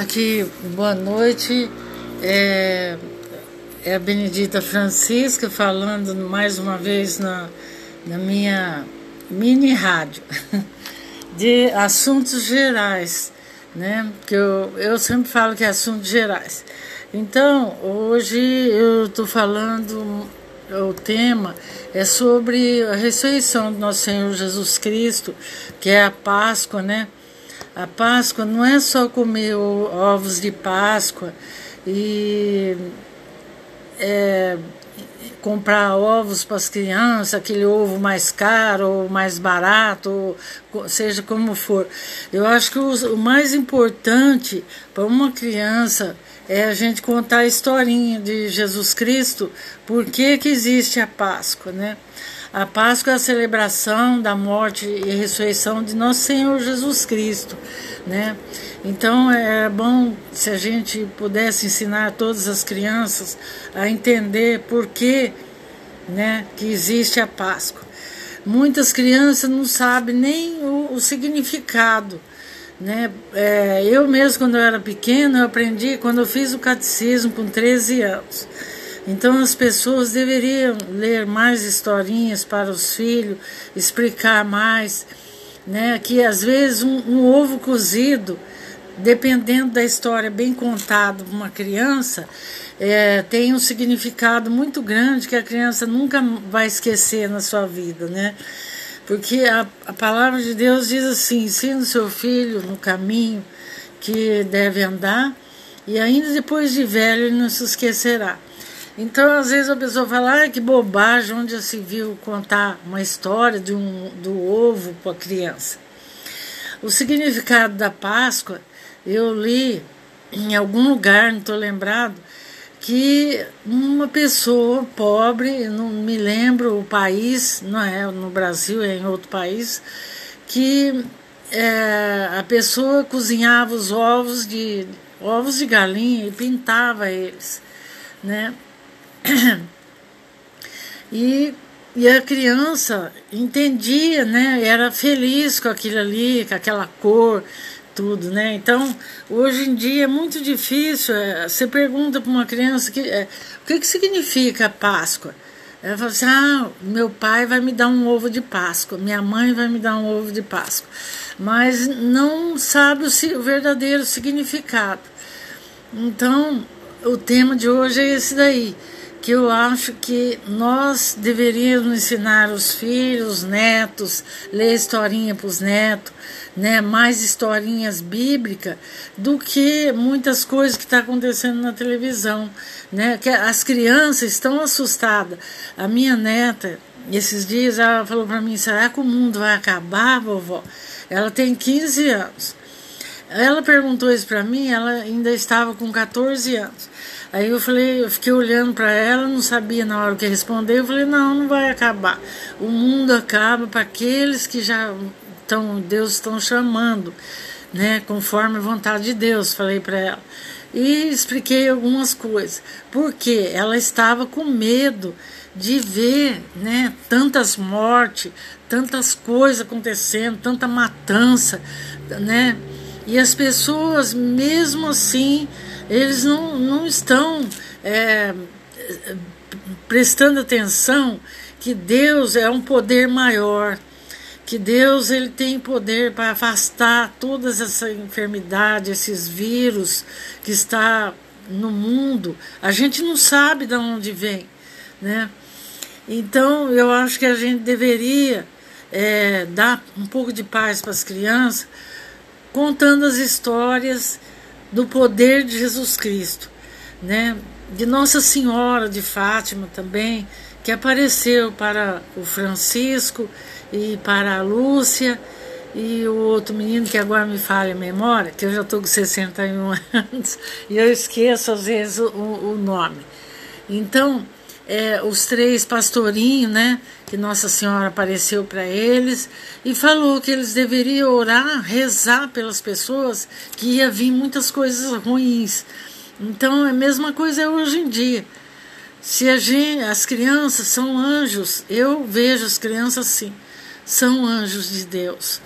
Aqui, boa noite. É, é a Benedita Francisca falando mais uma vez na, na minha mini rádio de assuntos gerais, né? Que eu, eu sempre falo que é assuntos gerais. Então, hoje eu estou falando, o tema é sobre a ressurreição do nosso Senhor Jesus Cristo, que é a Páscoa, né? A Páscoa não é só comer ovos de Páscoa e é, comprar ovos para as crianças, aquele ovo mais caro ou mais barato, ou seja como for. Eu acho que o, o mais importante para uma criança é a gente contar a historinha de Jesus Cristo, por que, que existe a Páscoa, né? A Páscoa é a celebração da morte e ressurreição de nosso Senhor Jesus Cristo, né? Então é bom se a gente pudesse ensinar todas as crianças a entender por que, né, que existe a Páscoa. Muitas crianças não sabem nem o, o significado, né? É, eu mesmo quando eu era pequena eu aprendi quando eu fiz o catecismo com 13 anos. Então as pessoas deveriam ler mais historinhas para os filhos, explicar mais, né? Que às vezes um, um ovo cozido, dependendo da história bem contada para uma criança, é, tem um significado muito grande que a criança nunca vai esquecer na sua vida, né? Porque a, a palavra de Deus diz assim: ensina o seu filho no caminho que deve andar, e ainda depois de velho ele não se esquecerá. Então, às vezes a pessoa fala, ah, que bobagem, onde já se viu contar uma história de um, do ovo para a criança. O significado da Páscoa, eu li em algum lugar, não estou lembrado, que uma pessoa pobre, não me lembro o país, não é no Brasil, é em outro país, que é, a pessoa cozinhava os ovos de ovos de galinha e pintava eles, né? E, e a criança entendia, né? Era feliz com aquilo ali, com aquela cor, tudo, né? Então, hoje em dia é muito difícil. É, você pergunta para uma criança que, é, o que, que significa Páscoa. Ela fala assim: ah, meu pai vai me dar um ovo de Páscoa, minha mãe vai me dar um ovo de Páscoa. Mas não sabe o, o verdadeiro significado. Então, o tema de hoje é esse daí que eu acho que nós deveríamos ensinar os filhos, os netos, ler historinha para os netos, né, mais historinhas bíblicas do que muitas coisas que estão tá acontecendo na televisão, né, que as crianças estão assustadas. A minha neta, esses dias, ela falou para mim, será que o mundo vai acabar, vovó? Ela tem 15 anos. Ela perguntou isso para mim, ela ainda estava com 14 anos. Aí eu falei, eu fiquei olhando para ela, não sabia na hora que responder. Eu falei, não, não vai acabar. O mundo acaba para aqueles que já estão, Deus estão chamando, né, conforme a vontade de Deus, falei para ela. E expliquei algumas coisas. Porque ela estava com medo de ver, né, tantas mortes, tantas coisas acontecendo, tanta matança, né? E as pessoas, mesmo assim, eles não, não estão é, prestando atenção que Deus é um poder maior, que Deus ele tem poder para afastar todas essa enfermidade, esses vírus que está no mundo. A gente não sabe de onde vem, né? Então eu acho que a gente deveria é, dar um pouco de paz para as crianças, contando as histórias do poder de Jesus Cristo, né? De Nossa Senhora de Fátima também, que apareceu para o Francisco e para a Lúcia e o outro menino que agora me falha a memória, que eu já estou com 61 anos e eu esqueço às vezes o, o nome. Então, é, os três pastorinhos, né, que Nossa Senhora apareceu para eles e falou que eles deveriam orar, rezar pelas pessoas, que ia vir muitas coisas ruins. Então, é a mesma coisa hoje em dia. Se a gente, as crianças são anjos, eu vejo as crianças assim, são anjos de Deus.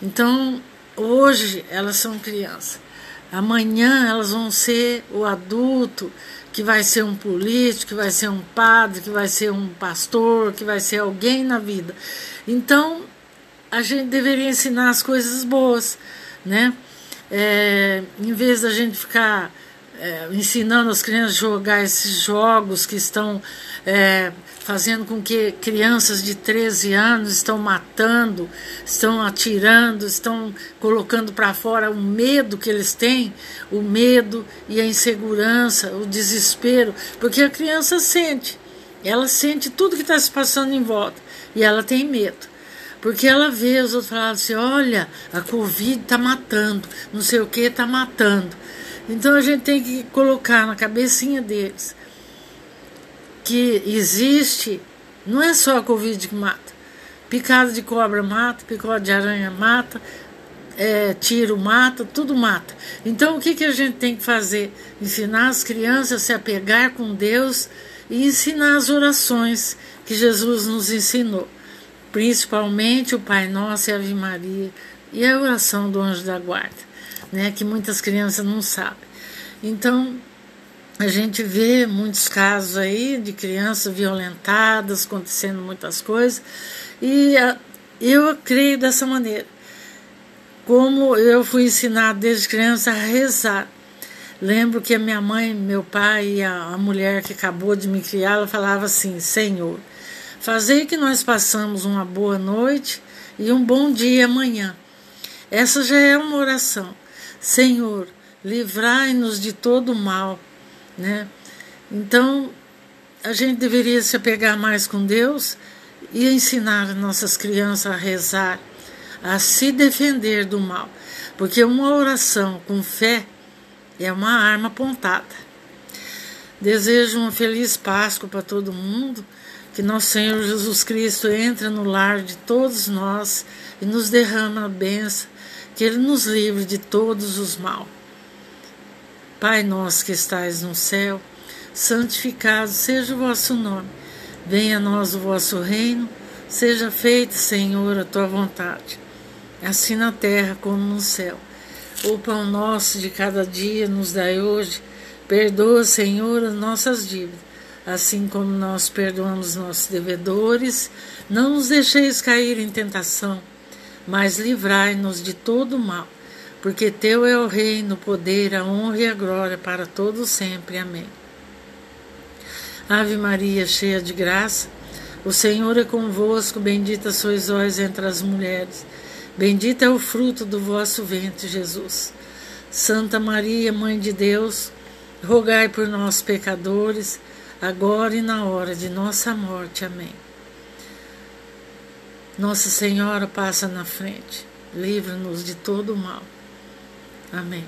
Então, hoje elas são crianças. Amanhã elas vão ser o adulto que vai ser um político, que vai ser um padre, que vai ser um pastor, que vai ser alguém na vida. Então, a gente deveria ensinar as coisas boas, né? É, em vez da gente ficar é, ensinando as crianças a jogar esses jogos que estão é, fazendo com que crianças de 13 anos estão matando, estão atirando, estão colocando para fora o medo que eles têm, o medo e a insegurança, o desespero, porque a criança sente, ela sente tudo que está se passando em volta e ela tem medo. Porque ela vê os outros falando assim: olha, a Covid está matando, não sei o que está matando. Então a gente tem que colocar na cabecinha deles que existe, não é só a Covid que mata. Picada de cobra mata, picada de aranha mata, é, tiro mata, tudo mata. Então o que, que a gente tem que fazer? Ensinar as crianças a se apegar com Deus e ensinar as orações que Jesus nos ensinou. Principalmente o Pai Nosso e a Ave Maria e a oração do anjo da guarda né, que muitas crianças não sabem. Então, a gente vê muitos casos aí de crianças violentadas, acontecendo muitas coisas, e eu creio dessa maneira. Como eu fui ensinado desde criança a rezar. Lembro que a minha mãe, meu pai e a, a mulher que acabou de me criar, ela falava assim: Senhor, fazei que nós passamos uma boa noite e um bom dia amanhã. Essa já é uma oração. Senhor, livrai-nos de todo mal, né? Então, a gente deveria se apegar mais com Deus e ensinar nossas crianças a rezar, a se defender do mal, porque uma oração com fé é uma arma apontada. Desejo uma feliz Páscoa para todo mundo, que nosso Senhor Jesus Cristo entre no lar de todos nós e nos derrama a bênção que Ele nos livre de todos os mal. Pai nosso que estais no céu, santificado seja o vosso nome. Venha a nós o vosso reino, seja feita, Senhor, a tua vontade, assim na terra como no céu. O pão nosso de cada dia nos dai hoje. Perdoa, Senhor, as nossas dívidas, assim como nós perdoamos nossos devedores. Não nos deixeis cair em tentação mas livrai-nos de todo mal, porque teu é o reino, o poder, a honra e a glória para todos sempre. Amém. Ave Maria, cheia de graça, o Senhor é convosco, bendita sois vós entre as mulheres, bendito é o fruto do vosso ventre, Jesus. Santa Maria, Mãe de Deus, rogai por nós pecadores, agora e na hora de nossa morte. Amém. Nossa Senhora passa na frente, livra-nos de todo o mal. Amém.